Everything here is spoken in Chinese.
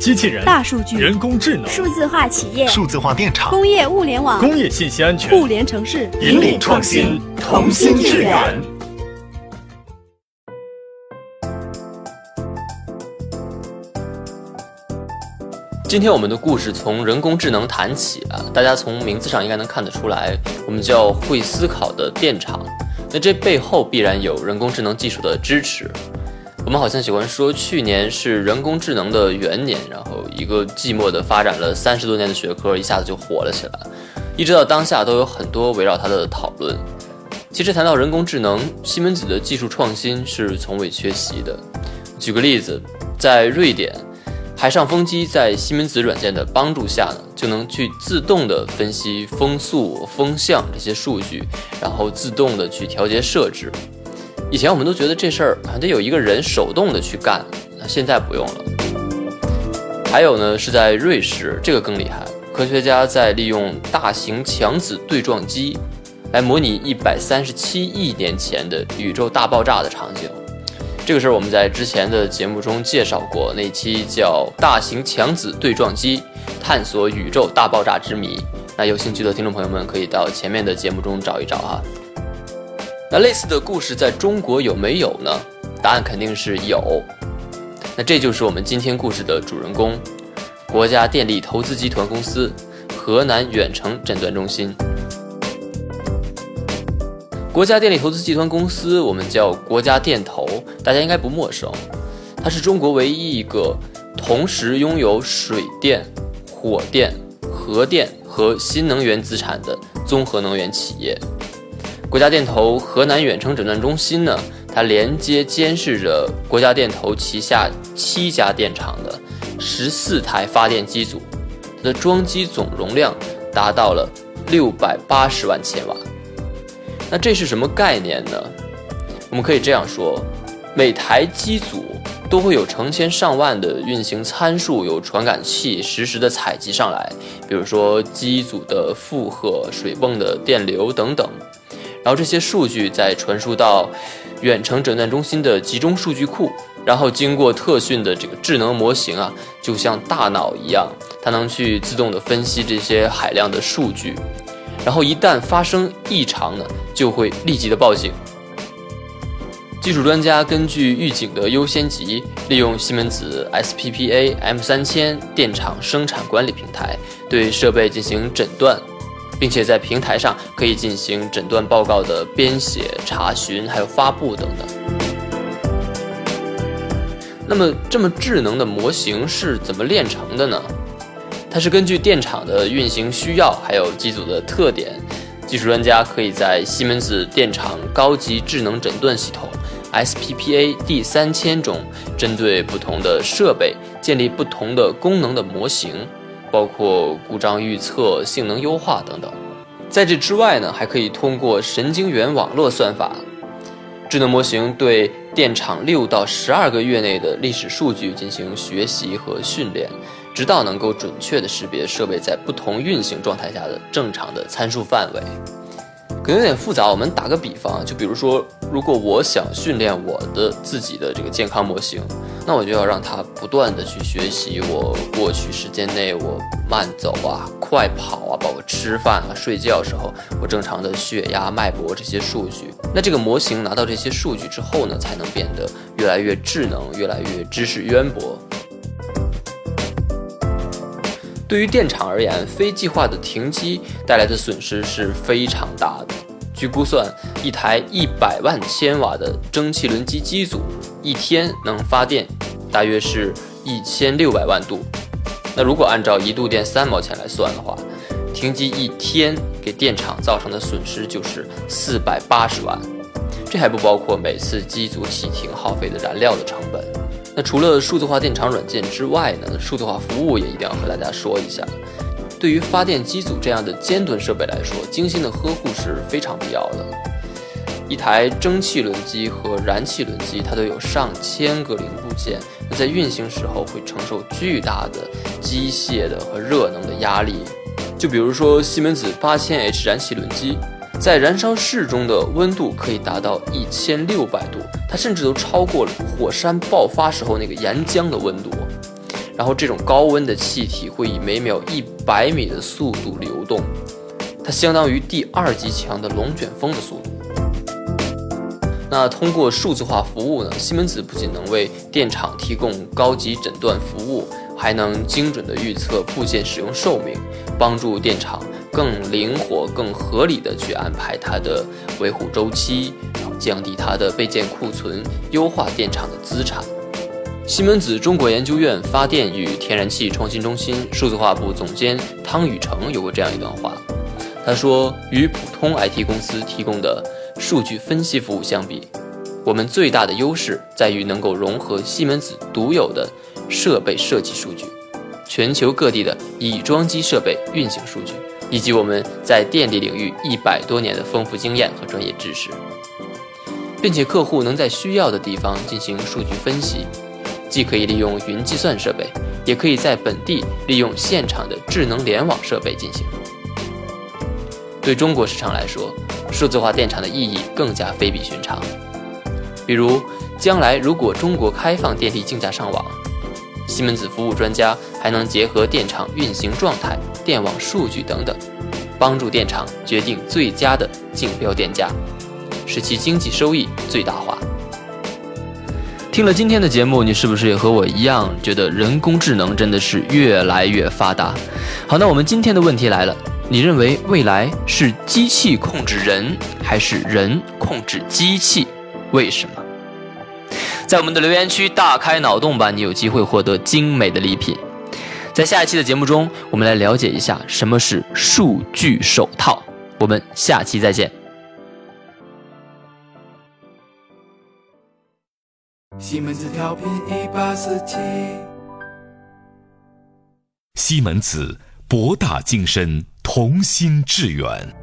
机器人、大数据、人工智能、数字化企业、数字化电厂、工业物联网、工业信息安全、互联城市，引领创新，同心致远。今天我们的故事从人工智能谈起啊，大家从名字上应该能看得出来，我们叫会思考的电厂。那这背后必然有人工智能技术的支持。我们好像喜欢说，去年是人工智能的元年，然后一个寂寞的发展了三十多年的学科一下子就火了起来，一直到当下都有很多围绕它的讨论。其实谈到人工智能，西门子的技术创新是从未缺席的。举个例子，在瑞典。海上风机在西门子软件的帮助下呢，就能去自动的分析风速、风向这些数据，然后自动的去调节设置。以前我们都觉得这事儿还得有一个人手动的去干，那现在不用了。还有呢，是在瑞士，这个更厉害，科学家在利用大型强子对撞机，来模拟一百三十七亿年前的宇宙大爆炸的场景。这个事儿我们在之前的节目中介绍过，那期叫《大型强子对撞机：探索宇宙大爆炸之谜》。那有兴趣的听众朋友们可以到前面的节目中找一找哈。那类似的故事在中国有没有呢？答案肯定是有。那这就是我们今天故事的主人公——国家电力投资集团公司河南远程诊断中心。国家电力投资集团公司，我们叫国家电投，大家应该不陌生。它是中国唯一一个同时拥有水电、火电、核电和新能源资产的综合能源企业。国家电投河南远程诊断中心呢，它连接监视着国家电投旗下七家电厂的十四台发电机组，它的装机总容量达到了六百八十万千瓦。那这是什么概念呢？我们可以这样说：每台机组都会有成千上万的运行参数，有传感器实时的采集上来，比如说机组的负荷、水泵的电流等等。然后这些数据再传输到远程诊断中心的集中数据库，然后经过特训的这个智能模型啊，就像大脑一样，它能去自动的分析这些海量的数据。然后一旦发生异常呢，就会立即的报警。技术专家根据预警的优先级，利用西门子 SPPA M 三千电厂生产管理平台，对设备进行诊断，并且在平台上可以进行诊断报告的编写、查询，还有发布等等。那么，这么智能的模型是怎么炼成的呢？它是根据电厂的运行需要，还有机组的特点，技术专家可以在西门子电厂高级智能诊断系统 SPPA D 三千中，针对不同的设备建立不同的功能的模型，包括故障预测、性能优化等等。在这之外呢，还可以通过神经元网络算法，智能模型对电厂六到十二个月内的历史数据进行学习和训练。直到能够准确的识别设备在不同运行状态下的正常的参数范围，可能有点复杂。我们打个比方，就比如说，如果我想训练我的自己的这个健康模型，那我就要让它不断的去学习我过去时间内我慢走啊、快跑啊、包括吃饭啊、睡觉时候我正常的血压、脉搏这些数据。那这个模型拿到这些数据之后呢，才能变得越来越智能、越来越知识渊博。对于电厂而言，非计划的停机带来的损失是非常大的。据估算，一台一百万千瓦的蒸汽轮机机组一天能发电大约是一千六百万度。那如果按照一度电三毛钱来算的话，停机一天给电厂造成的损失就是四百八十万。这还不包括每次机组启停耗费的燃料的成本。那除了数字化电厂软件之外呢？数字化服务也一定要和大家说一下。对于发电机组这样的尖端设备来说，精心的呵护是非常必要的。一台蒸汽轮机和燃气轮机，它都有上千个零部件，那在运行时候会承受巨大的机械的和热能的压力。就比如说西门子八千 H 燃气轮机。在燃烧室中的温度可以达到一千六百度，它甚至都超过了火山爆发时候那个岩浆的温度。然后这种高温的气体会以每秒一百米的速度流动，它相当于第二级强的龙卷风的速度。那通过数字化服务呢，西门子不仅能为电厂提供高级诊断服务，还能精准的预测部件使用寿命，帮助电厂更灵活、更合理的去安排它的维护周期，降低它的备件库存，优化电厂的资产。西门子中国研究院发电与天然气创新中心数字化部总监汤宇成有过这样一段话，他说：“与普通 IT 公司提供的。”数据分析服务相比，我们最大的优势在于能够融合西门子独有的设备设计数据、全球各地的已装机设备运行数据，以及我们在电力领域一百多年的丰富经验和专业知识，并且客户能在需要的地方进行数据分析，既可以利用云计算设备，也可以在本地利用现场的智能联网设备进行。对中国市场来说，数字化电厂的意义更加非比寻常。比如，将来如果中国开放电力竞价上网，西门子服务专家还能结合电厂运行状态、电网数据等等，帮助电厂决定最佳的竞标电价，使其经济收益最大化。听了今天的节目，你是不是也和我一样觉得人工智能真的是越来越发达？好，那我们今天的问题来了。你认为未来是机器控制人，还是人控制机器？为什么？在我们的留言区大开脑洞吧，你有机会获得精美的礼品。在下一期的节目中，我们来了解一下什么是数据手套。我们下期再见。西门子调频一八四七，西门子博大精深。同心致远。